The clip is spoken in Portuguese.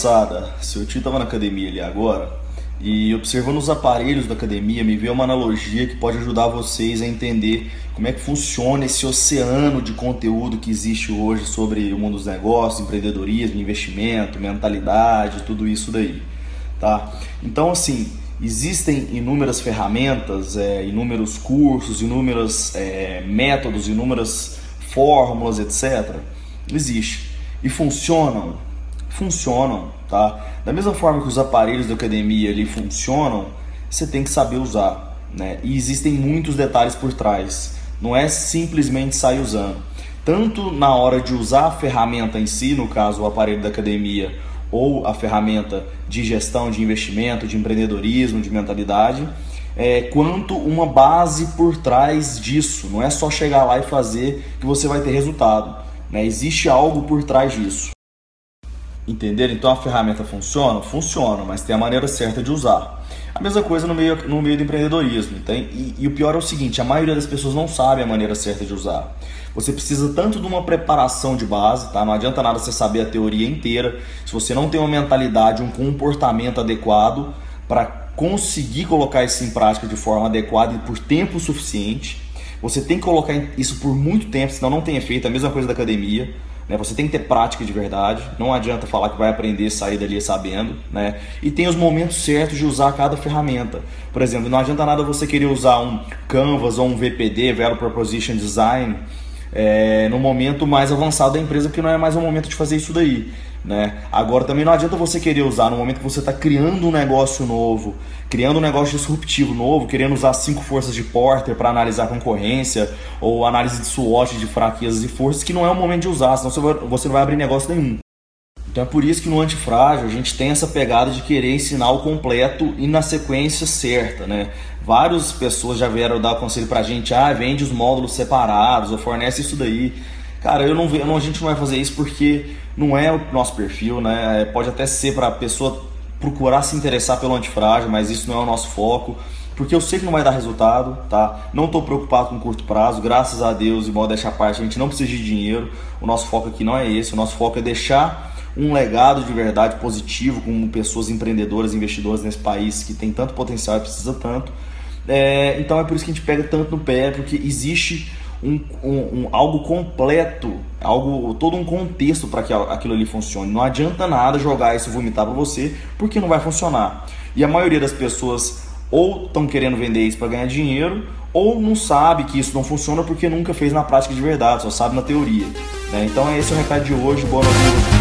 passada, seu tio estava na academia ali agora e observando os aparelhos da academia, me veio uma analogia que pode ajudar vocês a entender como é que funciona esse oceano de conteúdo que existe hoje sobre o mundo dos negócios, empreendedorismo, investimento, mentalidade, tudo isso daí, tá? Então, assim, existem inúmeras ferramentas, é, inúmeros cursos, inúmeros é, métodos, inúmeras fórmulas, etc. Existe e funcionam, funcionam tá? Da mesma forma que os aparelhos da academia ali funcionam, você tem que saber usar, né? E existem muitos detalhes por trás. Não é simplesmente sair usando. Tanto na hora de usar a ferramenta em si, no caso o aparelho da academia ou a ferramenta de gestão de investimento, de empreendedorismo, de mentalidade, é, quanto uma base por trás disso. Não é só chegar lá e fazer que você vai ter resultado. Né? Existe algo por trás disso. Entenderam? Então a ferramenta funciona? Funciona, mas tem a maneira certa de usar. A mesma coisa no meio, no meio do empreendedorismo. Tem? E, e o pior é o seguinte: a maioria das pessoas não sabe a maneira certa de usar. Você precisa tanto de uma preparação de base, tá? Não adianta nada você saber a teoria inteira se você não tem uma mentalidade, um comportamento adequado para conseguir colocar isso em prática de forma adequada e por tempo suficiente. Você tem que colocar isso por muito tempo, senão não tem efeito. A mesma coisa da academia. Né? Você tem que ter prática de verdade. Não adianta falar que vai aprender e sair dali sabendo. Né? E tem os momentos certos de usar cada ferramenta. Por exemplo, não adianta nada você querer usar um Canvas ou um VPD, Value Proposition Design, é, no momento mais avançado da empresa, porque não é mais o momento de fazer isso daí. Né? Agora também não adianta você querer usar no momento que você está criando um negócio novo, criando um negócio disruptivo novo, querendo usar cinco forças de Porter para analisar a concorrência ou análise de SWOT de fraquezas e forças, que não é o momento de usar, senão você não vai abrir negócio nenhum. Então é por isso que no antifrágil a gente tem essa pegada de querer ensinar o completo e na sequência certa, né? Várias pessoas já vieram dar conselho pra gente, ah, vende os módulos separados ou fornece isso daí. Cara, eu não, eu a gente não vai fazer isso porque não é o nosso perfil, né? É, pode até ser para a pessoa procurar se interessar pelo antifrágil, mas isso não é o nosso foco, porque eu sei que não vai dar resultado, tá? Não estou preocupado com curto prazo, graças a Deus, e modo deixar parte, a gente não precisa de dinheiro. O nosso foco aqui não é esse, o nosso foco é deixar um legado de verdade positivo com pessoas empreendedoras, investidoras nesse país que tem tanto potencial e precisa tanto. É, então é por isso que a gente pega tanto no pé, porque existe um, um, um, algo completo, algo todo um contexto para que aquilo ali funcione. Não adianta nada jogar isso vomitar para você, porque não vai funcionar. E a maioria das pessoas ou estão querendo vender isso para ganhar dinheiro, ou não sabe que isso não funciona porque nunca fez na prática de verdade, só sabe na teoria. Né? Então é esse o recado de hoje. Boa noite.